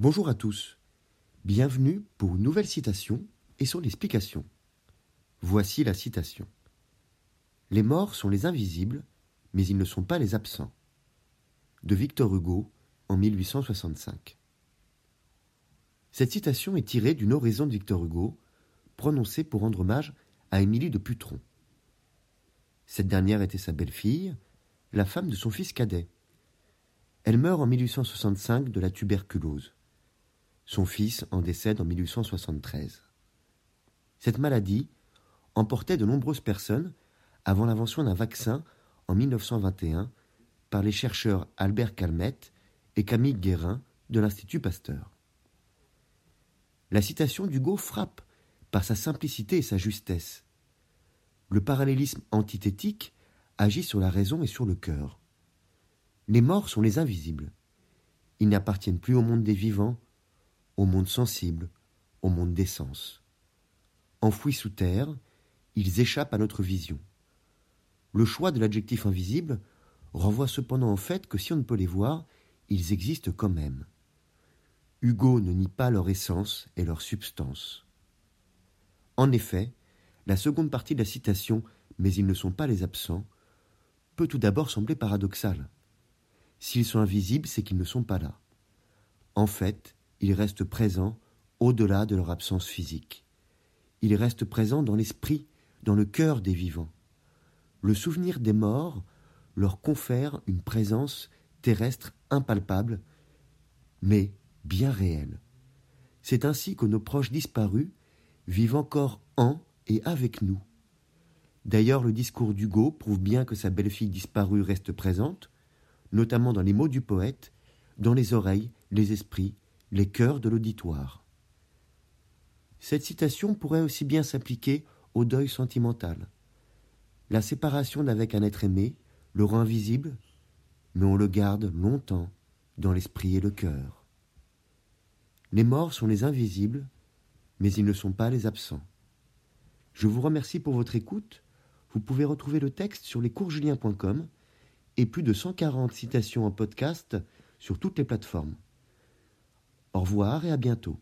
Bonjour à tous. Bienvenue pour une nouvelle citation et son explication. Voici la citation. Les morts sont les invisibles, mais ils ne sont pas les absents. De Victor Hugo en 1865. Cette citation est tirée d'une oraison de Victor Hugo, prononcée pour rendre hommage à Émilie de Putron. Cette dernière était sa belle-fille, la femme de son fils cadet. Elle meurt en 1865 de la tuberculose. Son fils en décède en 1873. Cette maladie emportait de nombreuses personnes avant l'invention d'un vaccin en 1921 par les chercheurs Albert Calmette et Camille Guérin de l'Institut Pasteur. La citation d'Hugo frappe par sa simplicité et sa justesse. Le parallélisme antithétique agit sur la raison et sur le cœur. Les morts sont les invisibles. Ils n'appartiennent plus au monde des vivants, au monde sensible, au monde des sens. Enfouis sous terre, ils échappent à notre vision. Le choix de l'adjectif invisible renvoie cependant au fait que si on ne peut les voir, ils existent quand même. Hugo ne nie pas leur essence et leur substance. En effet, la seconde partie de la citation Mais ils ne sont pas les absents peut tout d'abord sembler paradoxale. S'ils sont invisibles, c'est qu'ils ne sont pas là. En fait, ils restent présents au-delà de leur absence physique. Ils restent présents dans l'esprit, dans le cœur des vivants. Le souvenir des morts leur confère une présence terrestre impalpable, mais bien réelle. C'est ainsi que nos proches disparus vivent encore en et avec nous. D'ailleurs, le discours d'Hugo prouve bien que sa belle-fille disparue reste présente, notamment dans les mots du poète, dans les oreilles, les esprits, les cœurs de l'auditoire. Cette citation pourrait aussi bien s'appliquer au deuil sentimental. La séparation d'avec un être aimé le rend invisible, mais on le garde longtemps dans l'esprit et le cœur. Les morts sont les invisibles, mais ils ne sont pas les absents. Je vous remercie pour votre écoute. Vous pouvez retrouver le texte sur lescoursjulien.com et plus de 140 citations en podcast sur toutes les plateformes. Au revoir et à bientôt.